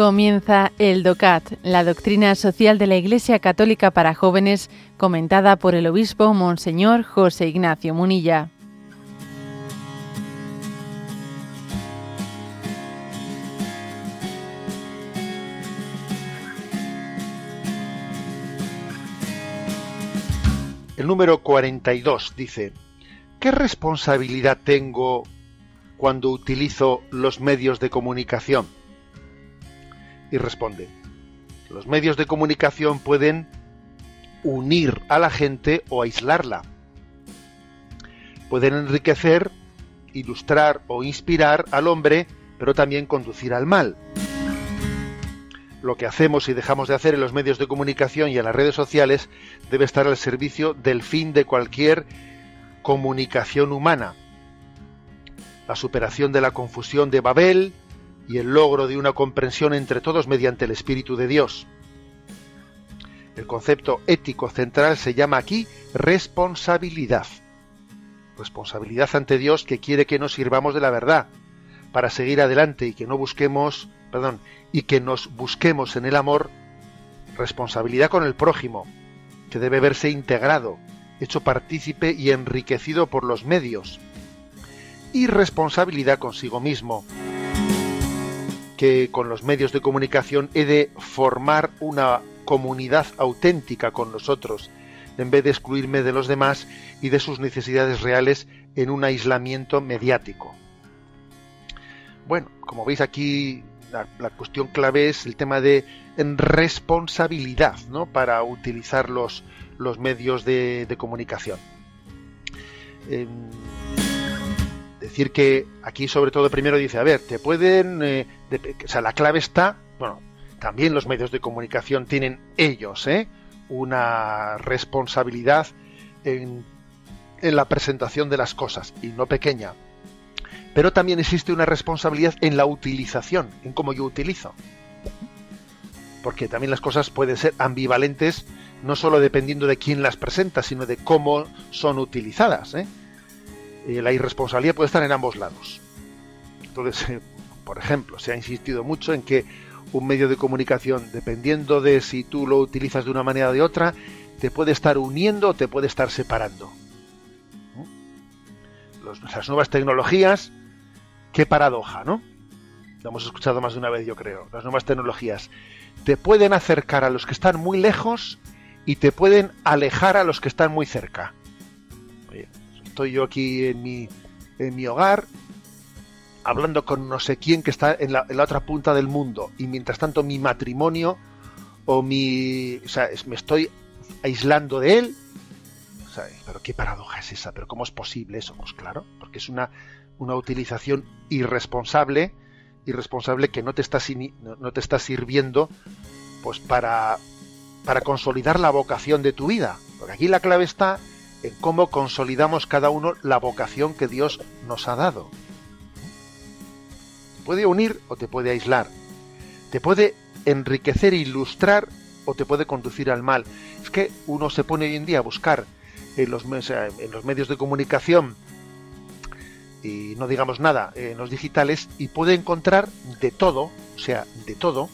Comienza el DOCAT, la doctrina social de la Iglesia Católica para jóvenes, comentada por el obispo Monseñor José Ignacio Munilla. El número 42 dice, ¿qué responsabilidad tengo cuando utilizo los medios de comunicación? Y responde, los medios de comunicación pueden unir a la gente o aislarla. Pueden enriquecer, ilustrar o inspirar al hombre, pero también conducir al mal. Lo que hacemos y dejamos de hacer en los medios de comunicación y en las redes sociales debe estar al servicio del fin de cualquier comunicación humana. La superación de la confusión de Babel, y el logro de una comprensión entre todos mediante el Espíritu de Dios. El concepto ético central se llama aquí responsabilidad. Responsabilidad ante Dios que quiere que nos sirvamos de la verdad para seguir adelante y que no busquemos, perdón, y que nos busquemos en el amor responsabilidad con el prójimo, que debe verse integrado, hecho partícipe y enriquecido por los medios. Y responsabilidad consigo mismo, que con los medios de comunicación he de formar una comunidad auténtica con nosotros, en vez de excluirme de los demás y de sus necesidades reales en un aislamiento mediático. Bueno, como veis aquí, la, cuestión clave es el tema de responsabilidad, ¿no? Para utilizar los, los medios de, comunicación. Em, decir que aquí sobre todo primero dice, a ver, te pueden, eh, o sea, la clave está, bueno, también los medios de comunicación tienen ellos, ¿eh? una responsabilidad en, en la presentación de las cosas, y no pequeña. Pero también existe una responsabilidad en la utilización, en cómo yo utilizo. Porque también las cosas pueden ser ambivalentes, no solo dependiendo de quién las presenta, sino de cómo son utilizadas. ¿eh? La irresponsabilidad puede estar en ambos lados. Entonces, eh, por ejemplo, se ha insistido mucho en que un medio de comunicación, dependiendo de si tú lo utilizas de una manera o de otra, te puede estar uniendo o te puede estar separando. las nuevas tecnologías, qué paradoja, ¿no? Lo hemos escuchado más de una vez, yo creo. Las nuevas tecnologías te pueden acercar a los que están muy lejos y te pueden alejar a los que están muy cerca estoy yo aquí en mi, en mi hogar hablando con no sé quién que está en la, otra punta del mundo y mientras tanto mi matrimonio o mi... O sea, me estoy aislando de él. pero qué paradoja es esa, pero ¿cómo es posible eso? Pues claro, porque es una, una utilización irresponsable, irresponsable que no te está, no te está sirviendo pues para, para consolidar la vocación de tu vida. Porque aquí la clave está en cómo consolidamos cada uno la vocación que Dios nos ha dado. Te puede unir o te puede aislar. Te puede enriquecer e ilustrar o te puede conducir al mal. Es que uno se pone hoy en día a buscar en los, en los medios de comunicación y no digamos nada en los digitales y puede encontrar de todo, o sea, de todo.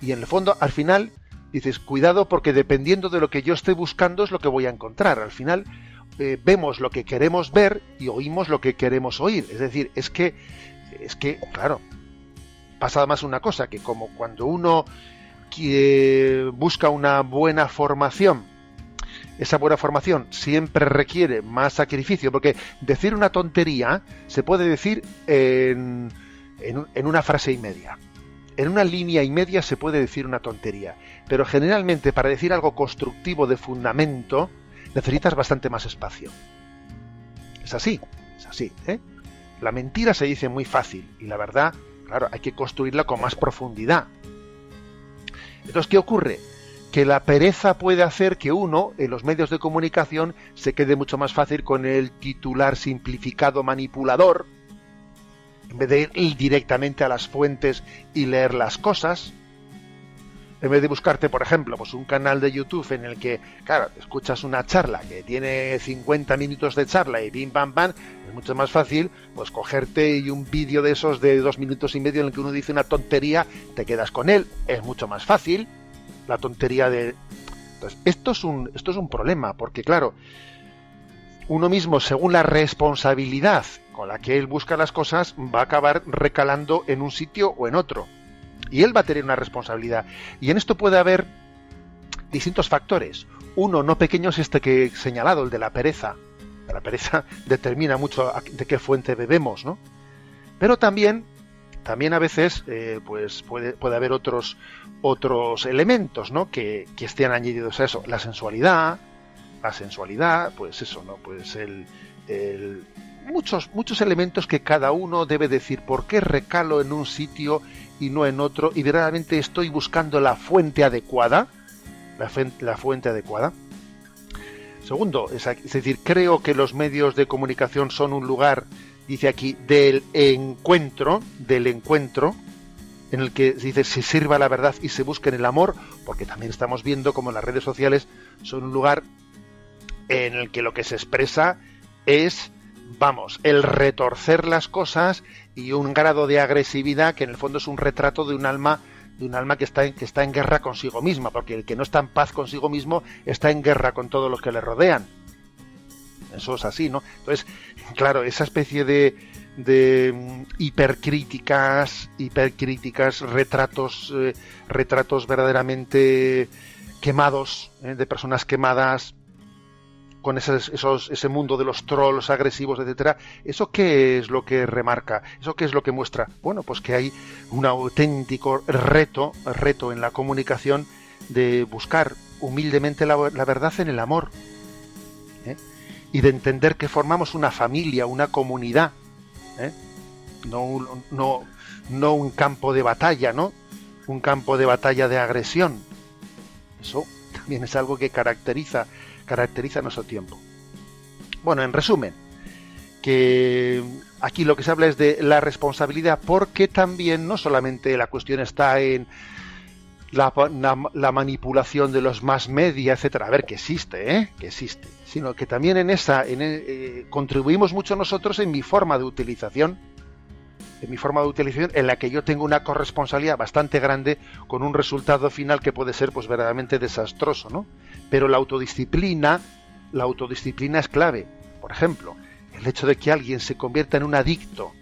Y en el fondo, al final, dices, cuidado porque dependiendo de lo que yo esté buscando es lo que voy a encontrar. Al final eh, vemos lo que queremos ver y oímos lo que queremos oír. Es decir, es que, es que, claro, pasa más una cosa, que como cuando uno busca una buena formación, esa buena formación siempre requiere más sacrificio, porque decir una tontería se puede decir en, en una frase y media en una línea y media se puede decir una tontería, pero generalmente para decir algo constructivo de fundamento necesitas bastante más espacio. Es así, es así. ¿eh? La mentira se dice muy fácil y la verdad, claro, hay que construirla con más profundidad. Entonces, ¿qué ocurre? Que la pereza puede hacer que uno, en los medios de comunicación, se quede mucho más fácil con el titular simplificado manipulador, en vez de ir directamente a las fuentes y leer las cosas, en vez de buscarte, por ejemplo, pues un canal de YouTube en el que, claro, escuchas una charla que tiene 50 minutos de charla y bim bam bam, es mucho más fácil, pues cogerte y un vídeo de esos de dos minutos y medio en el que uno dice una tontería, te quedas con él, es mucho más fácil. La tontería de. Entonces, esto es un, esto es un problema, porque claro, uno mismo, según la responsabilidad con la que él busca las cosas, va a acabar recalando en un sitio o en otro y él va a tener una responsabilidad. Y en esto puede haber distintos factores. Uno no pequeño es este que he señalado, el de la pereza. La pereza determina mucho de qué fuente bebemos, ¿no? Pero también, también a veces, eh, pues puede, puede haber otros, otros elementos, ¿no? Que, que estén añadidos a eso. La sensualidad, la sensualidad, pues eso, ¿no? Pues el, el muchos, muchos elementos que cada uno debe decir por qué recalo en un sitio y no en otro, y verdaderamente estoy buscando la fuente adecuada, la, la fuente adecuada. Segundo, es, decir, creo que los medios de comunicación son un lugar, dice aquí, del encuentro, del encuentro, en el que dice se sirva la verdad y se busque en el amor, porque también estamos viendo como las redes sociales son un lugar en el que lo que se expresa es vamos, el retorcer las cosas y un grado de agresividad que en el fondo es un retrato de un alma de un alma que está, en, que está en guerra consigo misma, porque el que no está en paz consigo mismo está en guerra con todos los que le rodean. Eso es así, ¿no? Entonces, claro, esa especie de, de mm, hipercríticas, hipercríticas, retratos, eh, retratos verdaderamente quemados, eh, de personas quemadas, con esos, ese mundo de los trolls agresivos, etcétera, ¿eso qué es lo que remarca? ¿Eso qué es lo que muestra? Bueno, pues que hay un auténtico reto, reto en la comunicación de buscar humildemente la, verdad en el amor. ¿eh? Y de entender que formamos una familia, una comunidad. ¿eh? No, no, no un campo de batalla, ¿no? Un campo de batalla de agresión. Eso también es algo que caracteriza caracteriza nuestro tiempo. Bueno, en resumen, que aquí lo que se habla es de la responsabilidad, porque también no solamente la cuestión está en la, manipulación de los más media, etcétera, a ver que existe, ¿eh? que existe, sino que también en esa eh, contribuimos mucho nosotros en mi forma de utilización mi forma de utilización en la que yo tengo una corresponsabilidad bastante grande con un resultado final que puede ser pues verdaderamente desastroso, ¿no? Pero la autodisciplina, la autodisciplina es clave. Por ejemplo, el hecho de que alguien se convierta en un adicto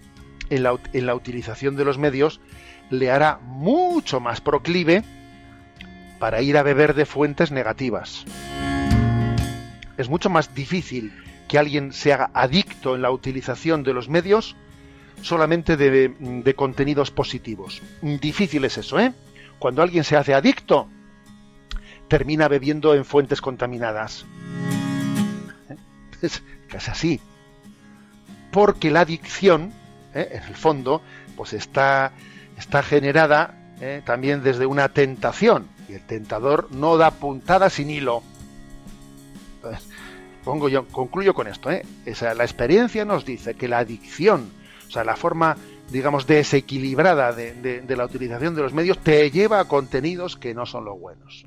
en la, en la utilización de los medios le hará mucho más proclive para ir a beber de fuentes negativas. Es mucho más difícil que alguien se haga adicto en la utilización de los medios solamente de, contenidos positivos. Difícil es eso, ¿eh? Cuando alguien se hace adicto, termina bebiendo en fuentes contaminadas. ¿Eh? Es, así. Porque la adicción, ¿eh? en el fondo, pues está, está generada ¿eh? también desde una tentación. Y el tentador no da puntada sin hilo. pongo yo, concluyo con esto. Esa, la experiencia nos dice que la adicción o sea, la forma, digamos, desequilibrada de, la utilización de los medios te lleva a contenidos que no son los buenos.